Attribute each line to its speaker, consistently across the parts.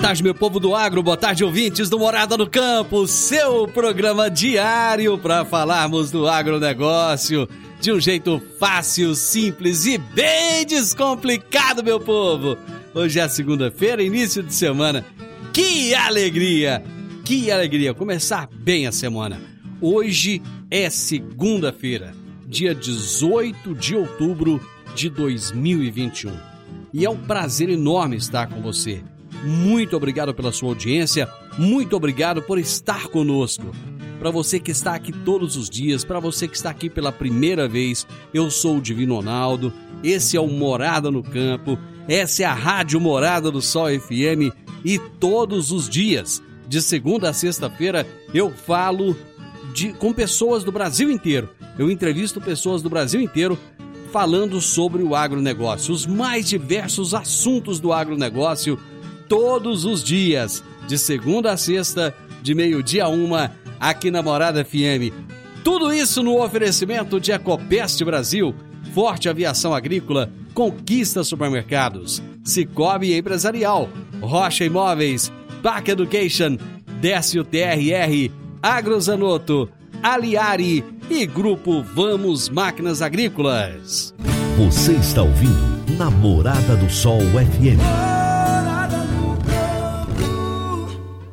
Speaker 1: Tarde, meu povo do agro, boa tarde, ouvintes do Morada no Campo, seu programa diário para falarmos do agronegócio de um jeito fácil, simples e bem descomplicado, meu povo. Hoje é segunda-feira, início de semana. Que alegria! Que alegria começar bem a semana. Hoje é segunda-feira, dia 18 de outubro de 2021. E é um prazer enorme estar com você muito obrigado pela sua audiência, muito obrigado por estar conosco. Para você que está aqui todos os dias, para você que está aqui pela primeira vez, eu sou o Divino Ronaldo, esse é o Morada no Campo, essa é a Rádio Morada do Sol FM e todos os dias, de segunda a sexta-feira, eu falo de, com pessoas do Brasil inteiro. Eu entrevisto pessoas do Brasil inteiro falando sobre o agronegócio, os mais diversos assuntos do agronegócio todos os dias, de segunda a sexta, de meio-dia a uma, aqui na Morada FM. Tudo isso no oferecimento de Ecopest Brasil, Forte Aviação Agrícola, Conquista Supermercados, Cicobi Empresarial, Rocha Imóveis, Bac Education, Décio TRR, Agrozanoto, Aliari e Grupo Vamos Máquinas Agrícolas.
Speaker 2: Você está ouvindo Namorada do Sol FM.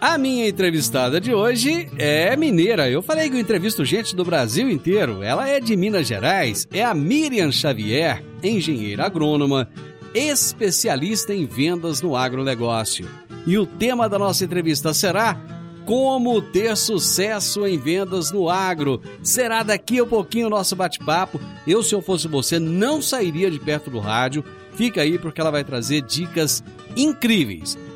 Speaker 1: A minha entrevistada de hoje é mineira. Eu falei que eu entrevisto gente do Brasil inteiro. Ela é de Minas Gerais, é a Miriam Xavier, engenheira agrônoma, especialista em vendas no agronegócio. E o tema da nossa entrevista será como ter sucesso em vendas no agro. Será daqui a pouquinho o nosso bate-papo. Eu, se eu fosse você, não sairia de perto do rádio. Fica aí porque ela vai trazer dicas incríveis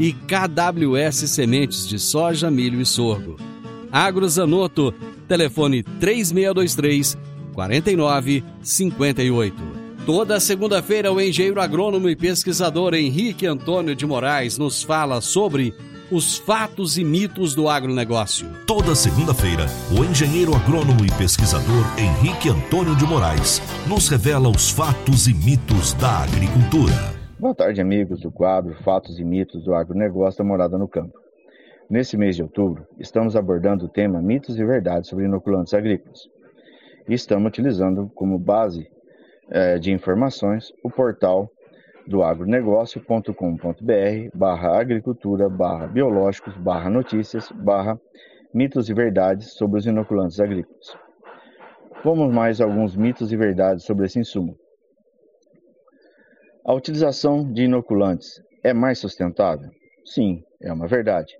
Speaker 1: e KWS Sementes de Soja, Milho e Sorgo. Agrozanoto, telefone 3623 4958. Toda segunda-feira, o engenheiro agrônomo e pesquisador Henrique Antônio de Moraes nos fala sobre os fatos e mitos do agronegócio.
Speaker 2: Toda segunda-feira, o engenheiro agrônomo e pesquisador Henrique Antônio de Moraes nos revela os fatos e mitos da agricultura.
Speaker 3: Boa tarde, amigos do quadro Fatos e Mitos do Agronegócio da Morada no Campo. Nesse mês de outubro, estamos abordando o tema Mitos e Verdades sobre inoculantes agrícolas. E estamos utilizando como base eh, de informações o portal do agronegócio.com.br barra agricultura barra biológicos barra notícias barra mitos e verdades sobre os inoculantes agrícolas. Vamos mais alguns mitos e verdades sobre esse insumo. A utilização de inoculantes é mais sustentável? Sim, é uma verdade.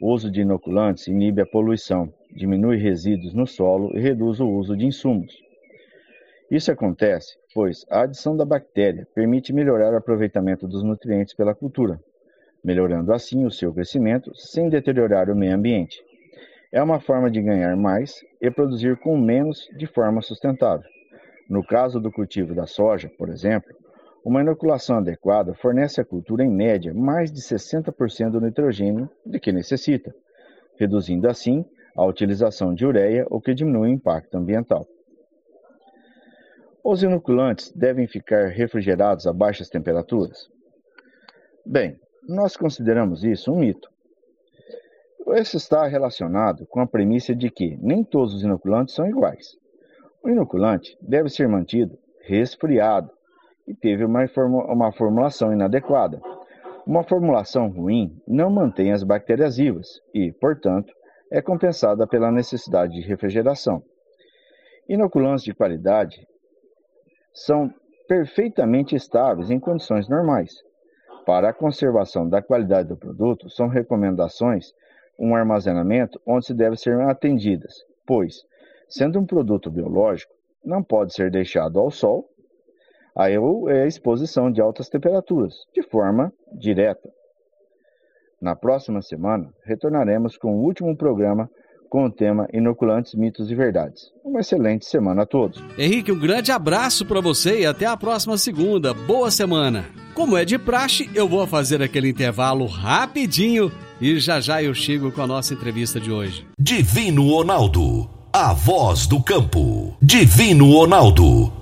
Speaker 3: O uso de inoculantes inibe a poluição, diminui resíduos no solo e reduz o uso de insumos. Isso acontece pois a adição da bactéria permite melhorar o aproveitamento dos nutrientes pela cultura, melhorando assim o seu crescimento sem deteriorar o meio ambiente. É uma forma de ganhar mais e produzir com menos de forma sustentável. No caso do cultivo da soja, por exemplo, uma inoculação adequada fornece à cultura, em média, mais de 60% do nitrogênio de que necessita, reduzindo assim a utilização de ureia, o que diminui o impacto ambiental. Os inoculantes devem ficar refrigerados a baixas temperaturas? Bem, nós consideramos isso um mito. Isso está relacionado com a premissa de que nem todos os inoculantes são iguais. O inoculante deve ser mantido resfriado e teve uma, uma formulação inadequada. Uma formulação ruim não mantém as bactérias vivas e, portanto, é compensada pela necessidade de refrigeração. Inoculantes de qualidade são perfeitamente estáveis em condições normais. Para a conservação da qualidade do produto, são recomendações um armazenamento onde se deve ser atendidas, pois, sendo um produto biológico, não pode ser deixado ao sol a exposição de altas temperaturas, de forma direta. Na próxima semana, retornaremos com o último programa com o tema Inoculantes, Mitos e Verdades. Uma excelente semana a todos.
Speaker 1: Henrique, um grande abraço para você e até a próxima segunda. Boa semana. Como é de praxe, eu vou fazer aquele intervalo rapidinho e já já eu chego com a nossa entrevista de hoje.
Speaker 2: Divino Ronaldo, a voz do campo. Divino Ronaldo.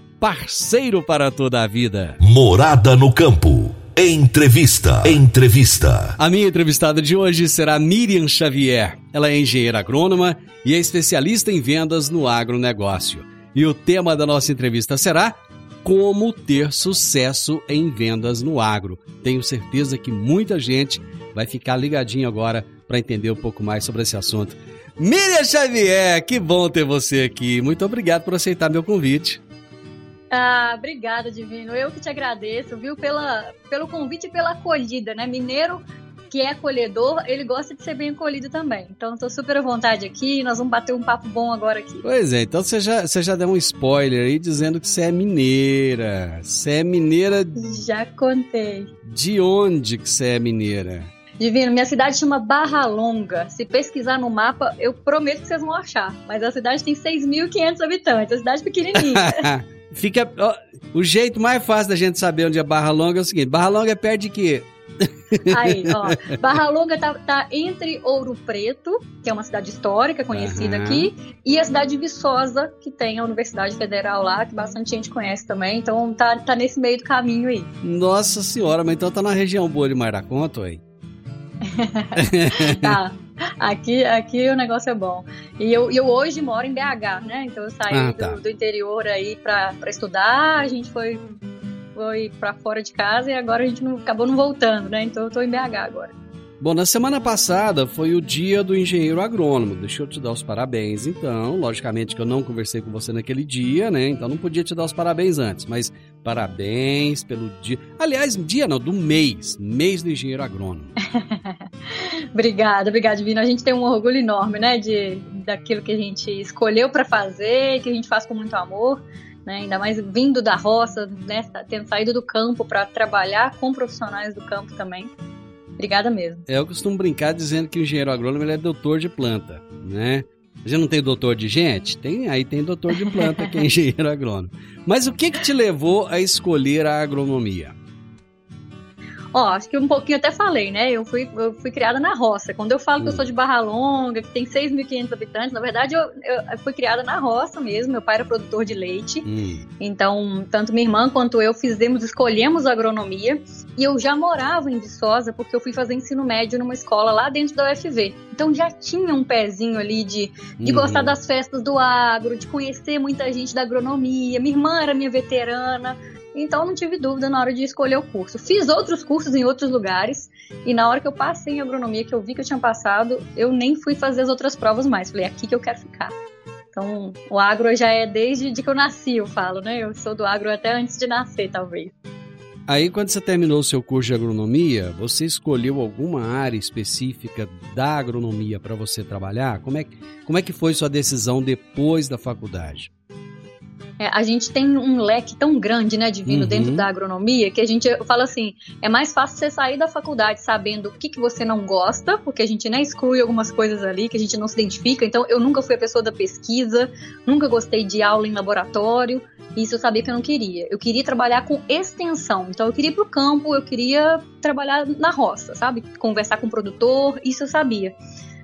Speaker 1: parceiro para toda a vida.
Speaker 2: Morada no campo. Entrevista. Entrevista.
Speaker 1: A minha entrevistada de hoje será Miriam Xavier. Ela é engenheira agrônoma e é especialista em vendas no agronegócio. E o tema da nossa entrevista será Como ter sucesso em vendas no agro. Tenho certeza que muita gente vai ficar ligadinho agora para entender um pouco mais sobre esse assunto. Miriam Xavier, que bom ter você aqui. Muito obrigado por aceitar meu convite.
Speaker 4: Ah, obrigada, Divino. Eu que te agradeço, viu, pela, pelo convite e pela acolhida, né? Mineiro que é acolhedor, ele gosta de ser bem acolhido também. Então, estou super à vontade aqui, nós vamos bater um papo bom agora aqui.
Speaker 1: Pois é, então você já, você já deu um spoiler aí dizendo que você é mineira. Você é mineira.
Speaker 4: Já contei.
Speaker 1: De onde que você é mineira?
Speaker 4: Divino, minha cidade chama Barra Longa. Se pesquisar no mapa, eu prometo que vocês vão achar. Mas a cidade tem 6.500 habitantes, é uma cidade pequenininha.
Speaker 1: Fica. Ó, o jeito mais fácil da gente saber onde é Barra Longa é o seguinte: Barra Longa é perto de quê?
Speaker 4: Aí, ó. Barra Longa tá, tá, entre Ouro Preto, que é uma cidade histórica conhecida uhum. aqui, e a cidade de Viçosa, que tem a Universidade Federal lá, que bastante gente conhece também. Então tá, tá nesse meio do caminho aí.
Speaker 1: Nossa senhora, mas então tá na região boa de Conta, aí.
Speaker 4: tá. Aqui, aqui o negócio é bom. E eu, eu hoje moro em BH, né? Então eu saí ah, tá. do, do, interior aí pra estudar, a gente foi, foi pra fora de casa e agora a gente não, acabou não voltando, né? Então eu tô em BH agora.
Speaker 1: Bom, na semana passada foi o dia do engenheiro agrônomo. Deixa eu te dar os parabéns, então. Logicamente que eu não conversei com você naquele dia, né? Então não podia te dar os parabéns antes, mas parabéns pelo dia. Aliás, dia não, do mês, mês do engenheiro agrônomo.
Speaker 4: obrigada, obrigada, Divino. A gente tem um orgulho enorme, né, de daquilo que a gente escolheu para fazer, que a gente faz com muito amor. Né, ainda mais vindo da roça, né, tendo saído do campo para trabalhar com profissionais do campo também. Obrigada mesmo.
Speaker 1: É, eu costumo brincar dizendo que o engenheiro agrônomo é doutor de planta, né? Já não tem doutor de gente? Tem, aí tem doutor de planta que é engenheiro agrônomo. Mas o que que te levou a escolher a agronomia?
Speaker 4: Ó, acho que um pouquinho até falei, né? Eu fui, eu fui criada na roça. Quando eu falo que eu sou de Barra Longa, que tem 6.500 habitantes, na verdade eu, eu, fui criada na roça mesmo. Meu pai era produtor de leite. Hum. Então, tanto minha irmã quanto eu fizemos, escolhemos agronomia. E eu já morava em Viçosa porque eu fui fazer ensino médio numa escola lá dentro da UFV. Então já tinha um pezinho ali de, de hum. gostar das festas do agro, de conhecer muita gente da agronomia. Minha irmã era minha veterana. Então não tive dúvida na hora de escolher o curso. Fiz outros cursos em outros lugares e na hora que eu passei em agronomia, que eu vi que eu tinha passado, eu nem fui fazer as outras provas mais. Falei, é aqui que eu quero ficar. Então, o agro já é desde de que eu nasci, eu falo, né? Eu sou do agro até antes de nascer, talvez.
Speaker 1: Aí, quando você terminou o seu curso de agronomia, você escolheu alguma área específica da agronomia para você trabalhar? Como é, como é que foi sua decisão depois da faculdade?
Speaker 4: É, a gente tem um leque tão grande, né, de uhum. dentro da agronomia, que a gente fala assim, é mais fácil você sair da faculdade sabendo o que, que você não gosta, porque a gente né, exclui algumas coisas ali que a gente não se identifica. Então, eu nunca fui a pessoa da pesquisa, nunca gostei de aula em laboratório, isso eu sabia que eu não queria. Eu queria trabalhar com extensão. Então, eu queria ir pro campo, eu queria trabalhar na roça, sabe? Conversar com o produtor, isso eu sabia.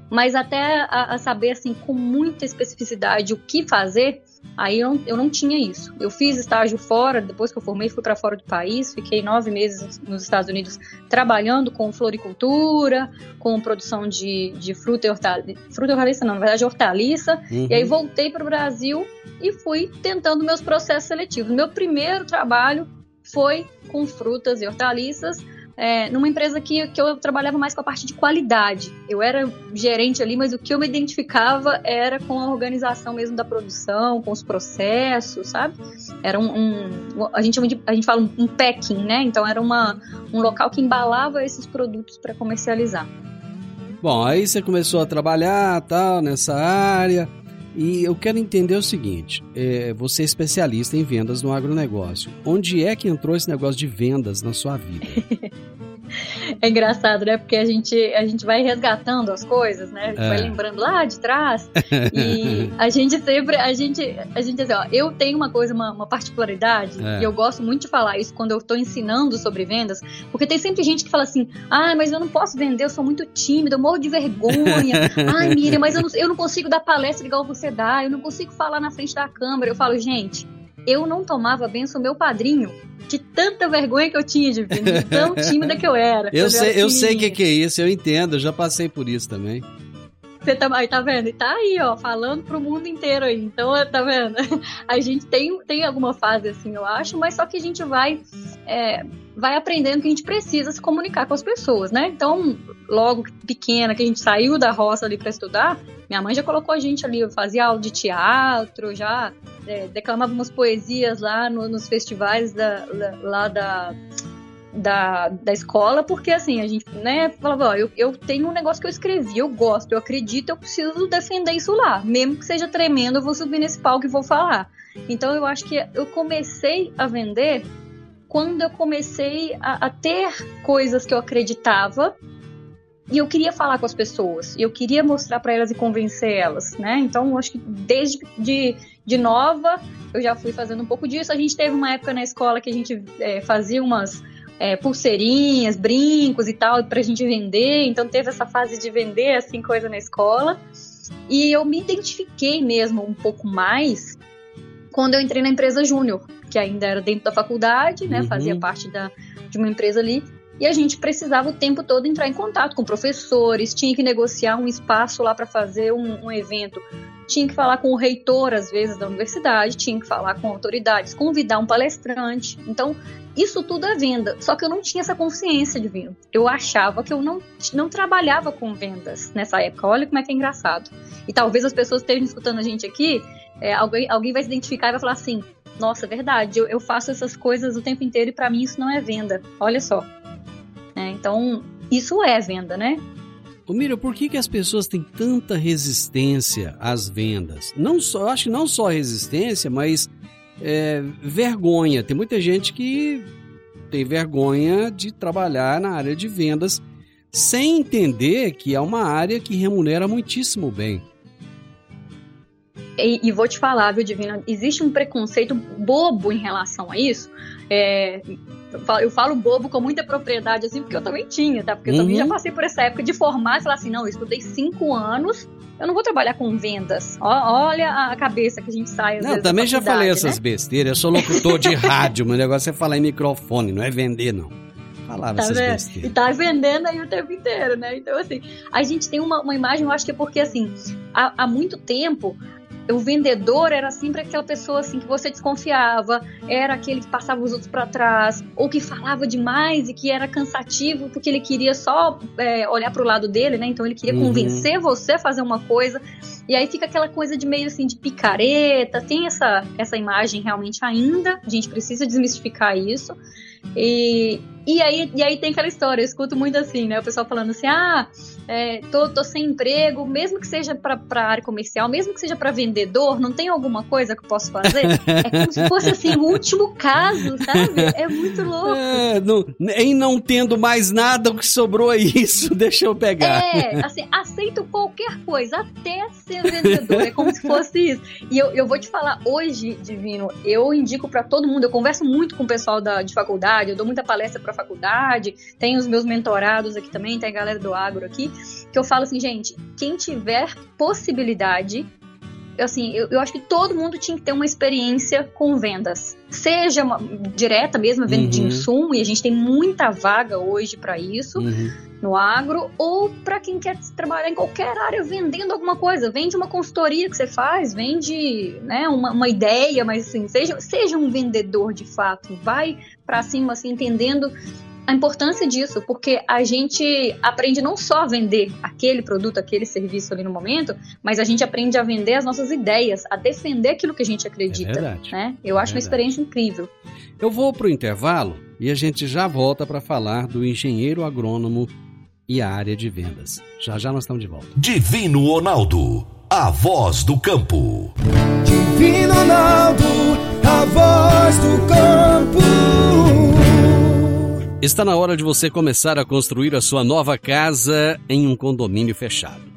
Speaker 4: Mas até a, a saber, assim, com muita especificidade o que fazer, Aí eu, eu não tinha isso. Eu fiz estágio fora, depois que eu formei, fui para fora do país, fiquei nove meses nos Estados Unidos trabalhando com floricultura, com produção de, de fruta e hortaliça. Fruta e hortaliça, não, na verdade, hortaliça. Uhum. E aí voltei para o Brasil e fui tentando meus processos seletivos. Meu primeiro trabalho foi com frutas e hortaliças é, numa empresa que, que eu trabalhava mais com a parte de qualidade. Eu era gerente ali, mas o que eu me identificava era com a organização mesmo da produção, com os processos, sabe? Era um, um a, gente, a gente fala um packing, né? Então era uma, um local que embalava esses produtos para comercializar.
Speaker 1: Bom, aí você começou a trabalhar, tal, nessa área. E eu quero entender o seguinte: é, você é especialista em vendas no agronegócio. Onde é que entrou esse negócio de vendas na sua vida?
Speaker 4: É engraçado, né? Porque a gente, a gente vai resgatando as coisas, né? É. Vai lembrando lá de trás. e a gente sempre, a gente, a gente diz, ó, eu tenho uma coisa, uma, uma particularidade, é. e eu gosto muito de falar isso quando eu estou ensinando sobre vendas, porque tem sempre gente que fala assim, ah, mas eu não posso vender, eu sou muito tímido, eu morro de vergonha. Ai, Miriam, mas eu não, eu não consigo dar palestra igual você dá, eu não consigo falar na frente da câmera. Eu falo, gente, eu não tomava benção meu padrinho de tanta vergonha que eu tinha de vir, de tão tímida que eu era.
Speaker 1: eu sei, eu, eu sei o que, que é isso, eu entendo, eu já passei por isso também.
Speaker 4: Você tá, aí, tá vendo? E tá aí, ó, falando pro mundo inteiro aí. Então, tá vendo? A gente tem, tem alguma fase assim, eu acho, mas só que a gente vai, é, vai aprendendo que a gente precisa se comunicar com as pessoas, né? Então, logo pequena, que a gente saiu da roça ali para estudar, minha mãe já colocou a gente ali, fazia aula de teatro, já é, declamávamos poesias lá no, nos festivais da, lá da da, da escola, porque assim, a gente, né, falava, ó, eu, eu tenho um negócio que eu escrevi, eu gosto, eu acredito, eu preciso defender isso lá. Mesmo que seja tremendo, eu vou subir nesse palco e vou falar. Então eu acho que eu comecei a vender quando eu comecei a, a ter coisas que eu acreditava e eu queria falar com as pessoas, eu queria mostrar para elas e convencer elas, né? Então, acho que desde de, de nova eu já fui fazendo um pouco disso. A gente teve uma época na escola que a gente é, fazia umas é, pulseirinhas, brincos e tal, pra gente vender. Então teve essa fase de vender assim coisa na escola. E eu me identifiquei mesmo um pouco mais quando eu entrei na empresa Júnior, que ainda era dentro da faculdade, né? Uhum. Fazia parte da, de uma empresa ali. E a gente precisava o tempo todo entrar em contato com professores, tinha que negociar um espaço lá para fazer um, um, evento, tinha que falar com o reitor, às vezes, da universidade, tinha que falar com autoridades, convidar um palestrante. Então, isso tudo é venda. Só que eu não tinha essa consciência de venda. Eu achava que eu não, não trabalhava com vendas nessa época. Olha como é que é engraçado. E talvez as pessoas estejam escutando a gente aqui, é, alguém, alguém vai se identificar e vai falar assim: nossa, é verdade, eu, eu faço essas coisas o tempo inteiro e para mim isso não é venda. Olha só. É, então, isso é venda, né?
Speaker 1: Ô Miriam, por que, que as pessoas têm tanta resistência às vendas? Não só, acho que não só resistência, mas é, vergonha. Tem muita gente que tem vergonha de trabalhar na área de vendas sem entender que é uma área que remunera muitíssimo bem.
Speaker 4: E, e, vou te falar, viu, Divina, existe um preconceito bobo em relação a isso. É, eu falo bobo com muita propriedade, assim, porque eu também tinha, tá? Porque eu também já uhum. passei por essa época de formar e falar assim, não, eu estudei cinco anos, eu não vou trabalhar com vendas. olha a cabeça que a gente sai.
Speaker 1: não, também já falei essas né? besteiras. Eu sou locutor de rádio, meu negócio é falar em microfone, não é vender, não. Falava tá essas besteiras.
Speaker 4: E tá vendendo aí o tempo inteiro, né? Então, assim, a gente tem uma, uma imagem, eu acho que é porque, assim, há, há muito tempo o vendedor era sempre aquela pessoa assim que você desconfiava, era aquele que passava os outros para trás, ou que falava demais e que era cansativo porque ele queria só é, olhar para o lado dele, né? Então ele queria uhum. convencer você a fazer uma coisa. E aí fica aquela coisa de meio assim de picareta, tem essa, essa imagem realmente ainda, a gente precisa desmistificar isso. E, e, aí, e aí tem aquela história, eu escuto muito assim, né? O pessoal falando assim: ah, é, tô, tô sem emprego, mesmo que seja para área comercial, mesmo que seja para vendedor, não tem alguma coisa que eu posso fazer? É como se fosse assim, o último caso, sabe? É muito louco. É,
Speaker 1: não, em não tendo mais nada, o que sobrou é isso, deixa eu pegar.
Speaker 4: É, assim, aceito qualquer coisa, até ser vendedor, é como se fosse isso. E eu, eu vou te falar, hoje, Divino, eu indico para todo mundo, eu converso muito com o pessoal da, de faculdade, eu dou muita palestra para faculdade, tem os meus mentorados aqui também, tem a galera do agro aqui que eu falo assim, gente, quem tiver possibilidade, assim, eu, eu acho que todo mundo tinha que ter uma experiência com vendas. Seja uma, direta mesmo, venda uhum. de insumo, e a gente tem muita vaga hoje para isso. Uhum. No agro, ou para quem quer trabalhar em qualquer área vendendo alguma coisa, vende uma consultoria que você faz, vende né, uma, uma ideia, mas assim, seja, seja um vendedor de fato, vai para cima assim, entendendo a importância disso, porque a gente aprende não só a vender aquele produto, aquele serviço ali no momento, mas a gente aprende a vender as nossas ideias, a defender aquilo que a gente acredita. É verdade. Né? Eu acho é uma experiência incrível.
Speaker 1: Eu vou para o intervalo e a gente já volta para falar do engenheiro agrônomo e a área de vendas. Já já nós estamos de volta.
Speaker 2: Divino Ronaldo, a voz do campo.
Speaker 5: Divino Ronaldo, a voz do campo.
Speaker 1: Está na hora de você começar a construir a sua nova casa em um condomínio fechado.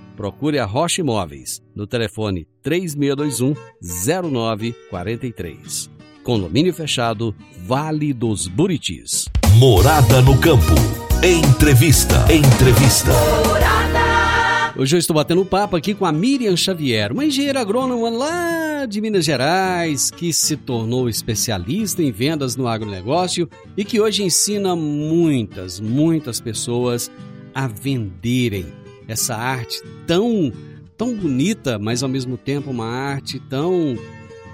Speaker 1: Procure a Rocha Imóveis no telefone 3621 0943. Condomínio fechado, Vale dos Buritis.
Speaker 2: Morada no campo. Entrevista. Entrevista.
Speaker 1: Morada. Hoje eu estou batendo papo aqui com a Miriam Xavier, uma engenheira agrônoma lá de Minas Gerais, que se tornou especialista em vendas no agronegócio e que hoje ensina muitas, muitas pessoas a venderem essa arte tão, tão bonita, mas ao mesmo tempo uma arte tão,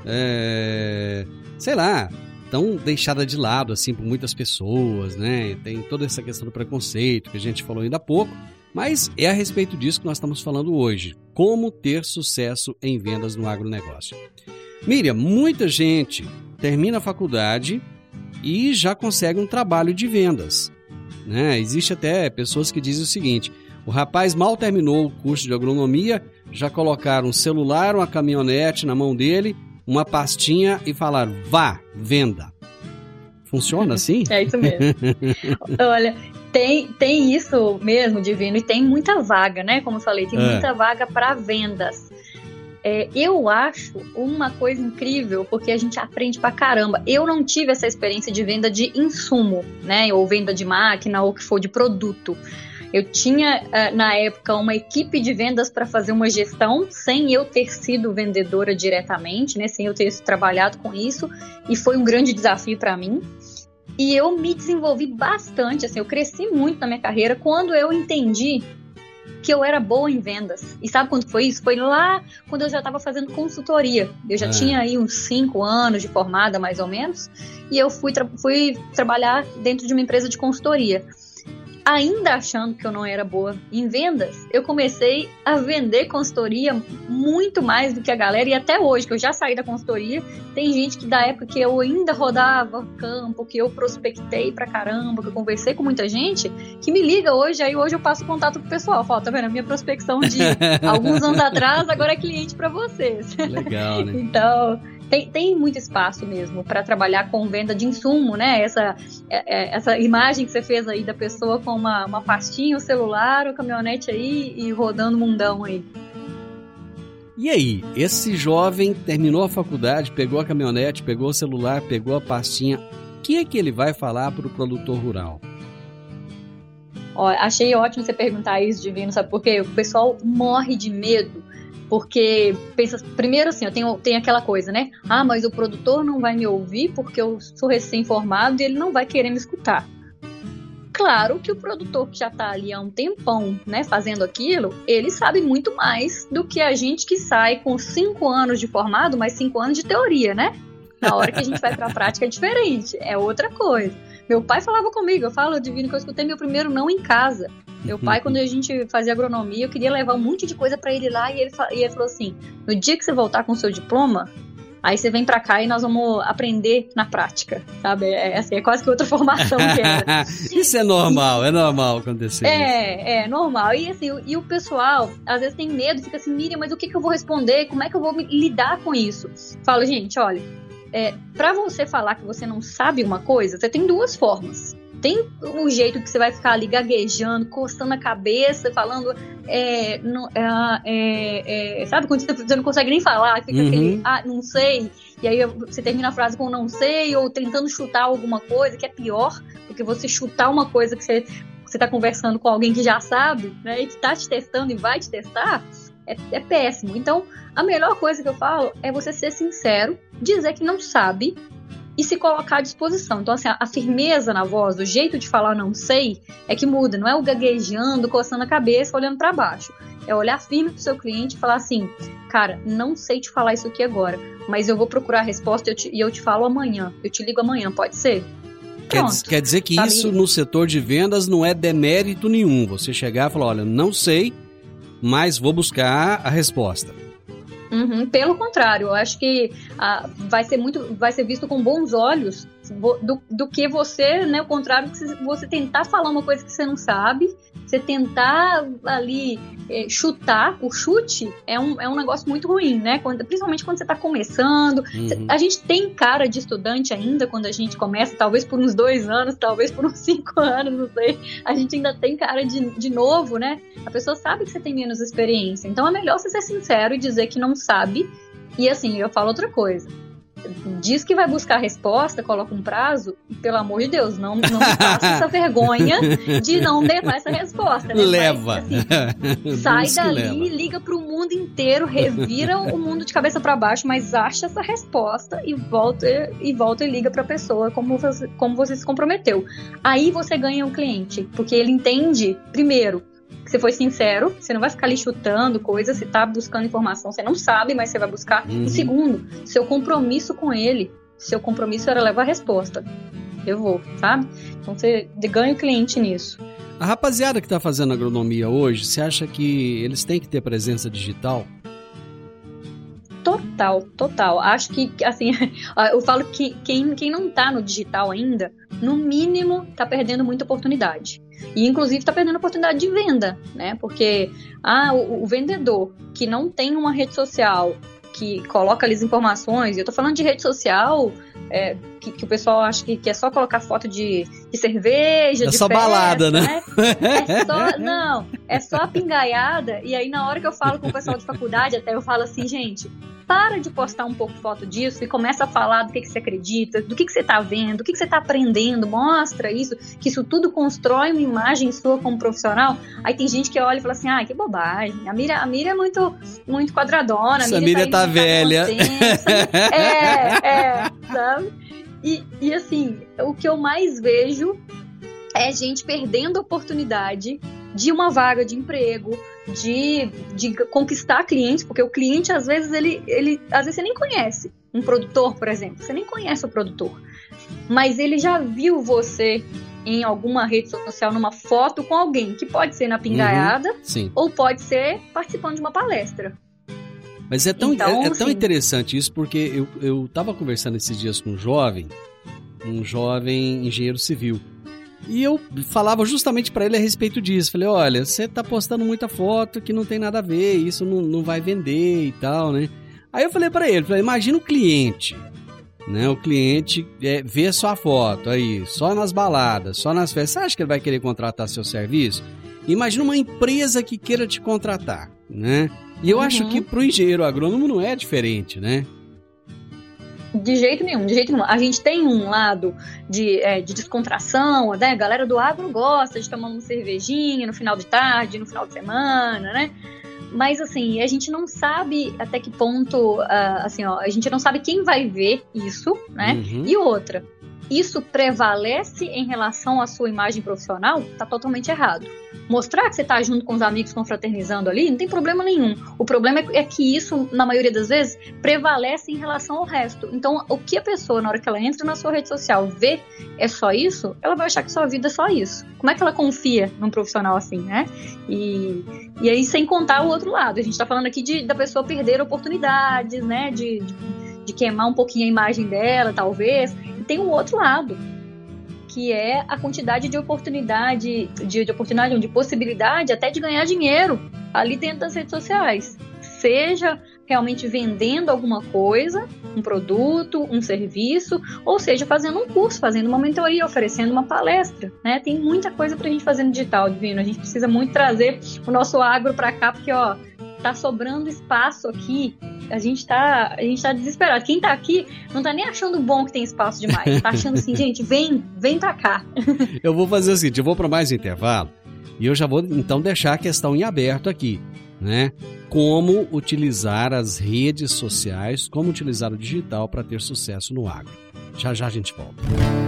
Speaker 1: é, sei lá, tão deixada de lado assim por muitas pessoas, né? Tem toda essa questão do preconceito que a gente falou ainda há pouco, mas é a respeito disso que nós estamos falando hoje. Como ter sucesso em vendas no agronegócio. Miriam, muita gente termina a faculdade e já consegue um trabalho de vendas. Né? Existe até pessoas que dizem o seguinte: o rapaz mal terminou o curso de agronomia, já colocaram um celular, uma caminhonete na mão dele, uma pastinha e falaram: vá, venda. Funciona assim?
Speaker 4: É isso mesmo. Olha, tem, tem isso mesmo, Divino, e tem muita vaga, né? Como eu falei, tem é. muita vaga para vendas. É, eu acho uma coisa incrível, porque a gente aprende pra caramba. Eu não tive essa experiência de venda de insumo, né? Ou venda de máquina, ou que for de produto. Eu tinha, é, na época, uma equipe de vendas para fazer uma gestão, sem eu ter sido vendedora diretamente, né? Sem eu ter trabalhado com isso, e foi um grande desafio para mim. E eu me desenvolvi bastante, assim, eu cresci muito na minha carreira quando eu entendi que eu era boa em vendas. E sabe quando foi isso? Foi lá quando eu já estava fazendo consultoria. Eu já é. tinha aí uns cinco anos de formada, mais ou menos, e eu fui, tra fui trabalhar dentro de uma empresa de consultoria ainda achando que eu não era boa em vendas, eu comecei a vender consultoria muito mais do que a galera. E até hoje, que eu já saí da consultoria, tem gente que da época que eu ainda rodava campo, que eu prospectei pra caramba, que eu conversei com muita gente, que me liga hoje, aí hoje eu passo contato pro pessoal. Fala, tá vendo? A minha prospecção de alguns anos atrás agora é cliente para vocês.
Speaker 1: Legal, né?
Speaker 4: então tem, tem muito espaço mesmo para trabalhar com venda de insumo, né? Essa, é, é, essa imagem que você fez aí da pessoa com uma, uma pastinha, o celular, o caminhonete aí e rodando mundão aí.
Speaker 1: E aí, esse jovem terminou a faculdade, pegou a caminhonete, pegou o celular, pegou a pastinha. O que é que ele vai falar para o produtor rural?
Speaker 4: Ó, achei ótimo você perguntar isso, Divino, sabe por quê? O pessoal morre de medo porque pensa, primeiro assim, eu tenho, tenho aquela coisa, né? Ah, mas o produtor não vai me ouvir porque eu sou recém-formado e ele não vai querer me escutar. Claro que o produtor que já está ali há um tempão, né, fazendo aquilo, ele sabe muito mais do que a gente que sai com cinco anos de formado, mais cinco anos de teoria, né? Na hora que a gente vai para a prática é diferente, é outra coisa. Meu pai falava comigo, eu falo, divino, que eu escutei meu primeiro não em casa. Meu pai, quando a gente fazia agronomia, eu queria levar um monte de coisa para ele lá e ele, e ele falou assim: no dia que você voltar com o seu diploma, Aí você vem para cá e nós vamos aprender na prática, sabe? É, é, assim, é quase que outra formação que era.
Speaker 1: isso é normal, é normal acontecer.
Speaker 4: É, isso. é normal. E assim, e o pessoal às vezes tem medo, fica assim, Miriam, mas o que, que eu vou responder? Como é que eu vou lidar com isso? Falo, gente, olha, é, para você falar que você não sabe uma coisa, você tem duas formas. Tem o jeito que você vai ficar ali gaguejando, coçando a cabeça, falando. É, não, é, é, é sabe quando você não consegue nem falar, fica uhum. aquele, ah, não sei. E aí você termina a frase com não sei, ou tentando chutar alguma coisa, que é pior, porque você chutar uma coisa que você, você tá conversando com alguém que já sabe, né, e que tá te testando e vai te testar, é, é péssimo. Então, a melhor coisa que eu falo é você ser sincero, dizer que não sabe e se colocar à disposição. Então, assim, a, firmeza na voz, o jeito de falar não sei, é que muda. Não é o gaguejando, coçando a cabeça, olhando para baixo. É olhar firme pro seu cliente e falar assim, cara, não sei te falar isso aqui agora, mas eu vou procurar a resposta e eu te, e eu te falo amanhã. Eu te ligo amanhã, pode ser?
Speaker 1: Quer, quer, dizer que isso no setor de vendas não é demérito nenhum. Você chegar e falar, olha, não sei, mas vou buscar a resposta.
Speaker 4: Uhum, pelo contrário, eu acho que ah, vai ser muito, vai ser visto com bons olhos do, do que você, né, o contrário, que você tentar falar uma coisa que você não sabe, você tentar ali é, chutar, o chute é um, é um negócio muito ruim, né? Quando, principalmente quando você está começando. Uhum. A gente tem cara de estudante ainda quando a gente começa, talvez por uns dois anos, talvez por uns cinco anos, não sei. A gente ainda tem cara de, de novo, né? A pessoa sabe que você tem menos experiência. Então é melhor você ser sincero e dizer que não sabe. E assim, eu falo outra coisa diz que vai buscar a resposta, coloca um prazo, pelo amor de Deus, não, não faça essa vergonha de não levar essa resposta. Né?
Speaker 1: Leva.
Speaker 4: Mas, assim, sai dali, leva. liga para o mundo inteiro, revira o mundo de cabeça para baixo, mas acha essa resposta e volta e volta e liga para a pessoa como você, como você se comprometeu. Aí você ganha o um cliente, porque ele entende, primeiro, que você foi sincero, você não vai ficar ali chutando coisas, você tá buscando informação, você não sabe, mas você vai buscar. Uhum. E segundo, seu compromisso com ele, seu compromisso era levar a resposta. Eu vou, sabe? Então você ganha o cliente nisso.
Speaker 1: A rapaziada que está fazendo agronomia hoje, você acha que eles têm que ter presença digital?
Speaker 4: Total, total. Acho que, assim, eu falo que quem, quem não está no digital ainda, no mínimo, está perdendo muita oportunidade. E, inclusive, está perdendo oportunidade de venda, né? Porque ah, o, o vendedor que não tem uma rede social que coloca ali as informações, eu tô falando de rede social, é, que, que, o pessoal acha que, que, é só colocar foto de, de cerveja, é de
Speaker 1: só
Speaker 4: festa,
Speaker 1: balada, né? né?
Speaker 4: É só, não, é só a pingaiada, e aí na hora que eu falo com o pessoal de faculdade, até eu falo assim, gente, para de postar um pouco foto disso e começa a falar do que, que você acredita, do que, que você está vendo, do que, que você está aprendendo, mostra isso, que isso tudo constrói uma imagem sua como profissional. Aí tem gente que olha e fala assim, ah, que bobagem, a Mira, a Mira é muito, muito quadradona.
Speaker 1: A Mira, tá, tá velha.
Speaker 4: é, é, sabe? E, e assim, o que eu mais vejo é gente perdendo a oportunidade de uma vaga de emprego, de, de conquistar clientes, porque o cliente, às vezes, ele, ele. Às vezes você nem conhece um produtor, por exemplo. Você nem conhece o produtor. Mas ele já viu você em alguma rede social, numa foto com alguém, que pode ser na pingaiada,
Speaker 1: uhum,
Speaker 4: ou pode ser participando de uma palestra.
Speaker 1: Mas é tão, então, é, é tão interessante isso, porque eu, eu tava conversando esses dias com um jovem, um jovem engenheiro civil. E eu falava justamente para ele a respeito disso. Falei, olha, você tá postando muita foto que não tem nada a ver, isso não, não vai vender e tal, né? Aí eu falei para ele, falei, imagina o cliente, né? O cliente é, vê sua foto aí, só nas baladas, só nas festas. Você acha que ele vai querer contratar seu serviço? Imagina uma empresa que queira te contratar, né? E eu uhum. acho que para o engenheiro agrônomo não é diferente, né?
Speaker 4: De jeito nenhum, de jeito nenhum. A gente tem um lado de, é, de descontração, né? A galera do agro gosta de tomar uma cervejinha no final de tarde, no final de semana, né? Mas assim, a gente não sabe até que ponto, uh, assim, ó, a gente não sabe quem vai ver isso, né? Uhum. E outra, isso prevalece em relação à sua imagem profissional, tá totalmente errado. Mostrar que você tá junto com os amigos confraternizando ali, não tem problema nenhum. O problema é que isso, na maioria das vezes, prevalece em relação ao resto. Então, o que a pessoa, na hora que ela entra na sua rede social, vê é só isso, ela vai achar que sua vida é só isso. Como é que ela confia num profissional assim, né? E, e aí, sem contar o outro lado. A gente tá falando aqui de, da pessoa perder oportunidades, né? de, de de queimar um pouquinho a imagem dela, talvez tem um outro lado, que é a quantidade de oportunidade, de, de oportunidade, de possibilidade até de ganhar dinheiro ali dentro das redes sociais. Seja realmente vendendo alguma coisa, um produto, um serviço, ou seja, fazendo um curso, fazendo uma mentoria, oferecendo uma palestra, né? Tem muita coisa para a gente fazer no digital, Divino. A gente precisa muito trazer o nosso agro para cá, porque, ó, tá sobrando espaço aqui. A gente tá, a gente tá desesperado. Quem tá aqui não tá nem achando bom que tem espaço demais. Tá achando assim, gente, vem, vem pra cá.
Speaker 1: eu vou fazer o seguinte, eu vou para mais intervalo e eu já vou então deixar a questão em aberto aqui, né? Como utilizar as redes sociais, como utilizar o digital para ter sucesso no agro. Já já a gente volta.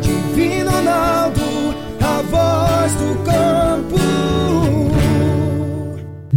Speaker 5: Divino Ronaldo, a voz do campo.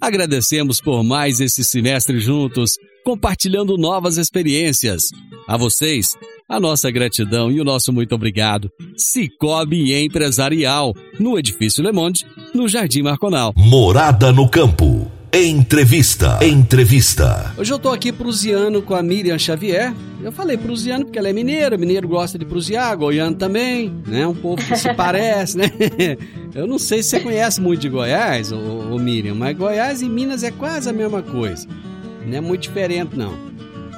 Speaker 1: agradecemos por mais esse semestre juntos, compartilhando novas experiências. A vocês, a nossa gratidão e o nosso muito obrigado. Cicobi Empresarial, no Edifício Le Monde, no Jardim Marconal.
Speaker 2: Morada no Campo. Entrevista. Entrevista.
Speaker 1: Hoje eu tô aqui prusiano com a Miriam Xavier. Eu falei prusiano porque ela é mineira, mineiro gosta de prusiar, goiano também, né? Um povo que se parece, né? Eu não sei se você conhece muito de Goiás, ô, ô Miriam, mas Goiás e Minas é quase a mesma coisa. Não é muito diferente, não.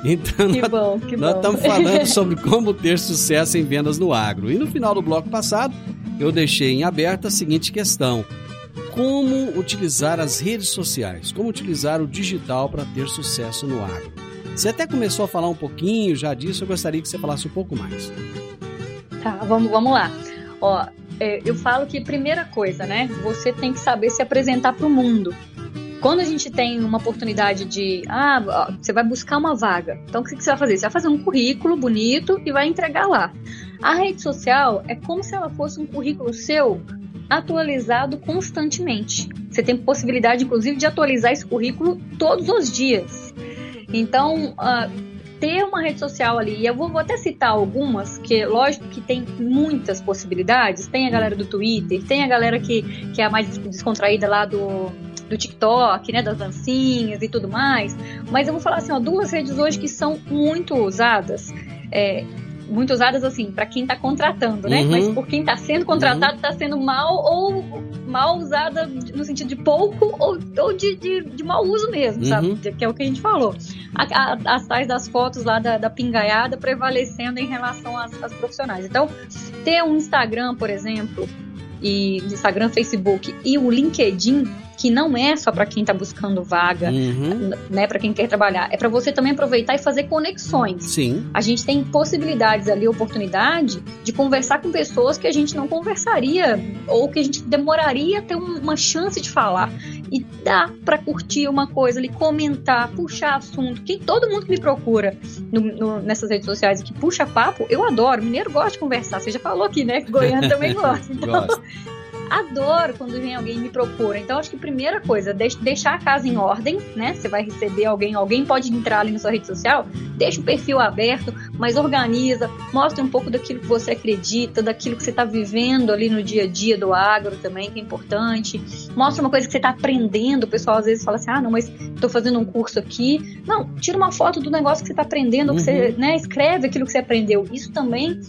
Speaker 4: Então, que nós, bom, que
Speaker 1: nós estamos falando sobre como ter sucesso em vendas no agro. E no final do bloco passado, eu deixei em aberto a seguinte questão: como utilizar as redes sociais, como utilizar o digital para ter sucesso no agro. Você até começou a falar um pouquinho já disso, eu gostaria que você falasse um pouco mais.
Speaker 4: Tá, vamos, vamos lá. Ó, é, eu falo que primeira coisa, né? Você tem que saber se apresentar para o mundo. Quando a gente tem uma oportunidade de, ah, você vai buscar uma vaga. Então, o que você vai fazer? Você vai fazer um currículo bonito e vai entregar lá. A rede social é como se ela fosse um currículo seu atualizado constantemente. Você tem possibilidade, inclusive, de atualizar esse currículo todos os dias. Então, uh, ter uma rede social ali, e eu vou, vou, até citar algumas, que lógico que tem muitas possibilidades. Tem a galera do Twitter, tem a galera que, que é a mais descontraída lá do, do TikTok, né, das dancinhas e tudo mais. Mas eu vou falar assim, ó, duas redes hoje que são muito usadas. É, muito usadas assim para quem está contratando, né? Uhum. Mas por quem está sendo contratado está uhum. sendo mal ou mal usada no sentido de pouco ou, ou de, de, de mau uso mesmo, uhum. sabe? Que é o que a gente falou. A, a, as tais das fotos lá da, da pingaiada prevalecendo em relação às, às profissionais. Então, ter um Instagram, por exemplo, e Instagram, Facebook e o LinkedIn que não é só para quem está buscando vaga, uhum. né, para quem quer trabalhar, é para você também aproveitar e fazer conexões.
Speaker 1: Sim.
Speaker 4: A gente tem possibilidades ali, oportunidade de conversar com pessoas que a gente não conversaria ou que a gente demoraria a ter uma chance de falar. E dá para curtir uma coisa ali, comentar, puxar assunto. Quem todo mundo que me procura no, no, nessas redes sociais que puxa papo, eu adoro. Mineiro gosta de conversar. Você já falou aqui, né? Goiano também gosta. Então, adoro quando vem alguém me propor. Então, acho que a primeira coisa, deixar a casa em ordem, né? Você vai receber alguém, alguém pode entrar ali na sua rede social, deixa o perfil aberto, mas organiza, mostra um pouco daquilo que você acredita, daquilo que você está vivendo ali no dia a dia do agro também, que é importante. Mostra uma coisa que você está aprendendo. O pessoal às vezes fala assim: ah, não, mas estou fazendo um curso aqui. Não, tira uma foto do negócio que você está aprendendo, uhum. que você né, escreve aquilo que você aprendeu. Isso também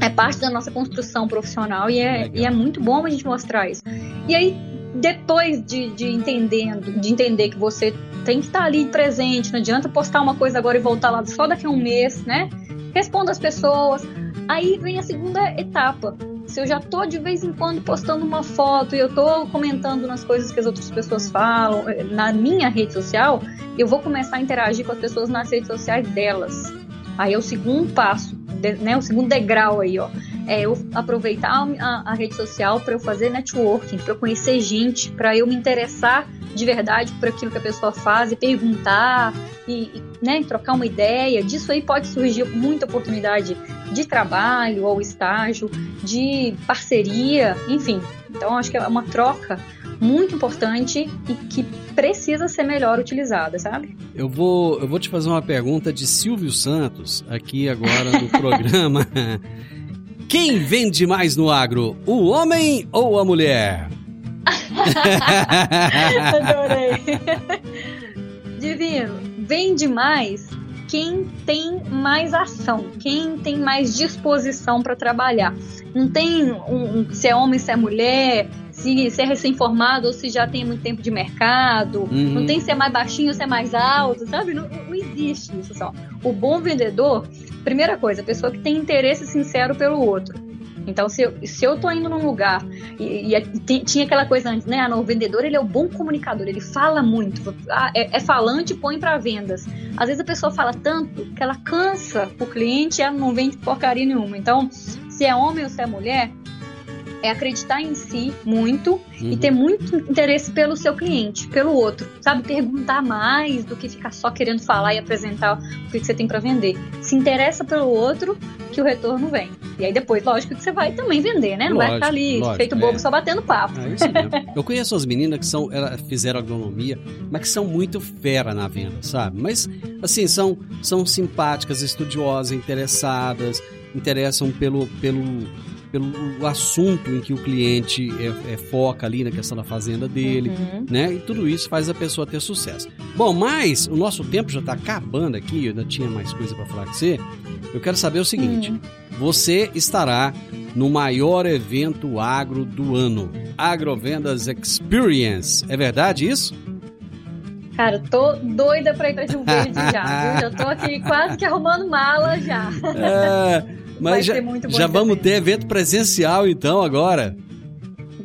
Speaker 4: é parte da nossa construção profissional e é, e é muito bom a gente mostrar isso. E aí, depois de, de, entendendo, de entender que você tem que estar ali presente, não adianta postar uma coisa agora e voltar lá só daqui a um mês, né? Responda as pessoas. Aí vem a segunda etapa. Se eu já tô de vez em quando postando uma foto e eu tô comentando nas coisas que as outras pessoas falam eh, na minha rede social, eu vou começar a interagir com as pessoas nas redes sociais delas. Aí é o segundo passo né, o segundo degrau aí, ó, é eu aproveitar a, a rede social para eu fazer networking, para eu conhecer gente, para eu me interessar de verdade por aquilo que a pessoa faz e perguntar e, e né, trocar uma ideia. Disso aí pode surgir muita oportunidade de trabalho ou estágio, de parceria, enfim. Então acho que é uma troca muito importante e que precisa ser melhor utilizada, sabe?
Speaker 1: Eu vou, eu vou te fazer uma pergunta de Silvio Santos aqui agora no programa. Quem vende mais no agro, o homem ou a mulher?
Speaker 4: Adorei. Divino, vende mais quem tem mais ação, quem tem mais disposição para trabalhar. Não tem um, um, se é homem, se é mulher, se, se é recém-formado ou se já tem muito tempo de mercado. Uhum. Não tem se é mais baixinho ou se é mais alto, sabe? Não, não existe isso só. O bom vendedor, primeira coisa, a pessoa que tem interesse sincero pelo outro. Então, se eu, se eu tô indo num lugar e, e, tinha aquela coisa antes, né? Ah, não, o vendedor ele é o bom comunicador, ele fala muito, ah, é, é, falante e põe para vendas. Às vezes a pessoa fala tanto que ela cansa o cliente e ela não vende porcaria nenhuma. Então, se é homem ou se é mulher, é acreditar em si muito uhum. e ter muito interesse pelo seu cliente, pelo outro, sabe? Perguntar mais do que ficar só querendo falar e apresentar o que você tem para vender. Se interessa pelo outro, que o retorno vem. E aí depois, lógico que você vai também vender, né? Não lógico, vai ficar ali lógico, feito bobo é. só batendo papo. É isso
Speaker 1: mesmo. Eu conheço as meninas que são, elas fizeram agronomia, mas que são muito fera na venda, sabe? Mas, assim, são, são simpáticas, estudiosas, interessadas, interessam pelo, pelo pelo assunto em que o cliente é, é, foca ali na questão da fazenda dele, uhum. né? E tudo isso faz a pessoa ter sucesso. Bom, mas o nosso tempo já está acabando aqui, eu ainda tinha mais coisa para falar com você. Eu quero saber o seguinte: uhum. você estará no maior evento agro do ano, Agrovendas Experience. É verdade isso?
Speaker 4: Cara, tô doida pra ir pra Rio Verde já, viu? Já tô aqui quase que arrumando mala já.
Speaker 1: É, mas já, já vamos ter evento presencial então agora.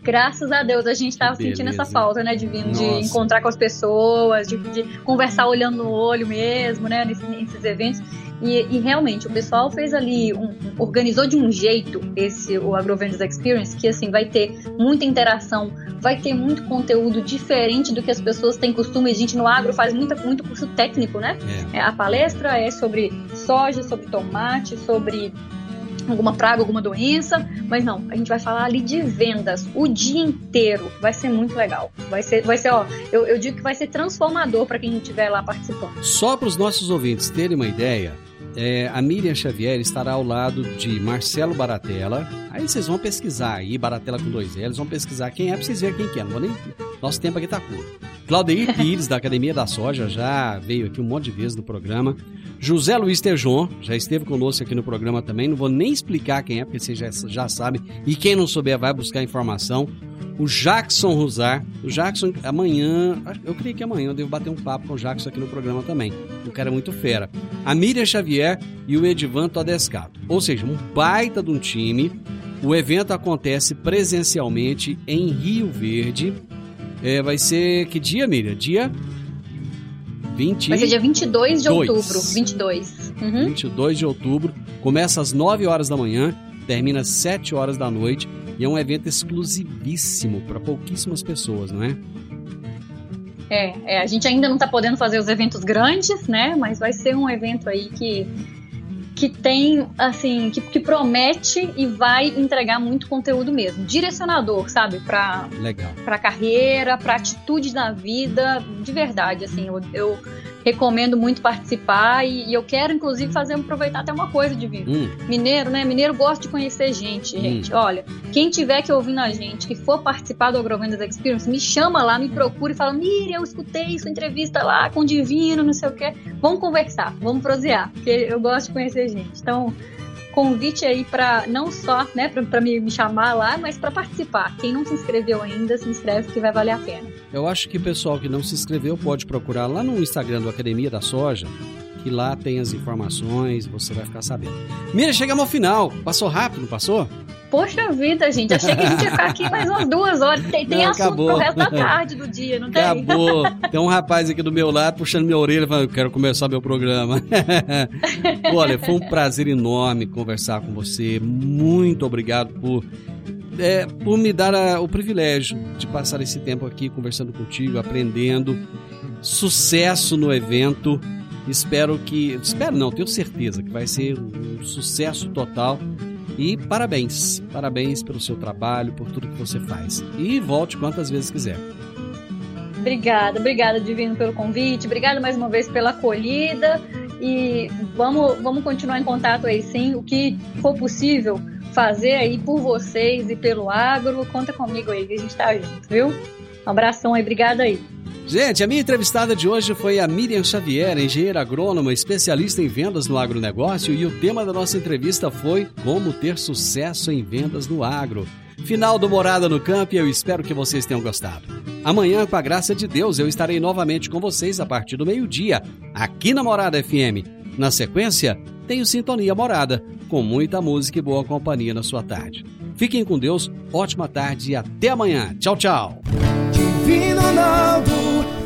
Speaker 4: Graças a Deus, a gente tava Beleza. sentindo essa falta, né? De vir, de encontrar com as pessoas, de, de, conversar olhando no olho mesmo, né? Nesses, nesses eventos. E, e, realmente, o pessoal fez ali, um, organizou de um jeito esse o AgroVendas Experience, que assim, vai ter muita interação, vai ter muito conteúdo diferente do que as pessoas têm costume. A gente no agro faz muita, muito curso técnico, né? É. A palestra é sobre soja, sobre tomate, sobre alguma praga, alguma doença, mas não, a gente vai falar ali de vendas o dia inteiro. Vai ser muito legal. Vai ser, vai ser, ó, eu, eu digo que vai ser transformador para quem estiver lá participando.
Speaker 1: Só para os nossos ouvintes terem uma ideia, é, a Miriam Xavier estará ao lado de Marcelo Baratella. Aí vocês vão pesquisar aí, Baratella com dois L's, vão pesquisar quem é para vocês verem quem que é. Não vou nem... Nosso tempo aqui tá curto. Claudeir Pires, da Academia da Soja, já veio aqui um monte de vezes no programa. José Luiz Tejon, já esteve conosco aqui no programa também. Não vou nem explicar quem é, porque vocês já, já sabem. E quem não souber vai buscar informação o Jackson Rosar. O Jackson, amanhã, eu creio que amanhã eu devo bater um papo com o Jackson aqui no programa também. O cara é muito fera. A Miriam Xavier e o Edivan Todescato. Ou seja, um baita de um time. O evento acontece presencialmente em Rio Verde. É, vai ser que dia, Miriam? Dia 20...
Speaker 4: Vai ser dia 22 de dois. outubro. 22.
Speaker 1: Uhum. 22 de outubro. Começa às 9 horas da manhã, termina às 7 horas da noite. E é um evento exclusivíssimo para pouquíssimas pessoas, não é?
Speaker 4: É, é, a gente ainda não está podendo fazer os eventos grandes, né? Mas vai ser um evento aí que que tem, assim, que, que, promete e vai entregar muito conteúdo mesmo. Direcionador, sabe? Pra,
Speaker 1: Legal.
Speaker 4: pra carreira, pra atitude na vida, de verdade, assim. Eu, eu recomendo muito participar e, e, eu quero, inclusive, fazer aproveitar até uma coisa de vir. Hum. Mineiro, né? Mineiro gosta de conhecer gente, hum. gente. Hum. Olha, quem tiver que ouvindo a gente, que for participar do Agrovendas Experience, me chama lá, me procura e fala: Miriam, eu escutei sua entrevista lá com o Divino, não sei o quê. Vamos conversar, vamos prosear, porque eu gosto de conhecer gente. Então, convite aí para não só, né, para me, me chamar lá, mas para participar. Quem não se inscreveu ainda, se inscreve que vai valer a pena.
Speaker 1: Eu acho que o pessoal que não se inscreveu pode procurar lá no Instagram do Academia da Soja, que lá tem as informações, você vai ficar sabendo. Mira, chegamos ao final. Passou rápido, não passou?
Speaker 4: Poxa vida, gente, achei que a gente ia ficar aqui mais umas duas horas. Tem, tem não, assunto acabou. pro resto da tarde do dia, não tem?
Speaker 1: Acabou. Tem um rapaz aqui do meu lado puxando minha orelha falando, eu quero começar meu programa. Olha, foi um prazer enorme conversar com você. Muito obrigado por, é, por me dar a, o privilégio de passar esse tempo aqui conversando contigo, aprendendo. Sucesso no evento. Espero que. Espero não, tenho certeza que vai ser um sucesso total. E parabéns, parabéns pelo seu trabalho, por tudo que você faz. E volte quantas vezes quiser.
Speaker 4: Obrigada, obrigada, Divino, pelo convite. Obrigada mais uma vez pela acolhida. E vamos, vamos continuar em contato aí, sim. O que for possível fazer aí por vocês e pelo agro, conta comigo aí que a gente tá junto, viu? Um abração aí, obrigada aí.
Speaker 1: Gente, a minha entrevistada de hoje foi a Miriam Xavier, engenheira agrônoma, especialista em vendas no agronegócio, e o tema da nossa entrevista foi Como ter sucesso em vendas no agro. Final do Morada no Campo e eu espero que vocês tenham gostado. Amanhã, com a graça de Deus, eu estarei novamente com vocês a partir do meio-dia, aqui na Morada FM. Na sequência, tenho Sintonia Morada, com muita música e boa companhia na sua tarde. Fiquem com Deus, ótima tarde e até amanhã. Tchau, tchau. Divino Ronaldo,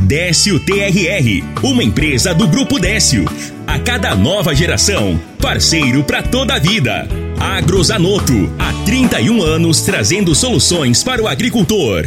Speaker 6: Décio TRR, uma empresa do Grupo Décio. A cada nova geração, parceiro para toda a vida. Agrozanoto, há 31 anos trazendo soluções para o agricultor.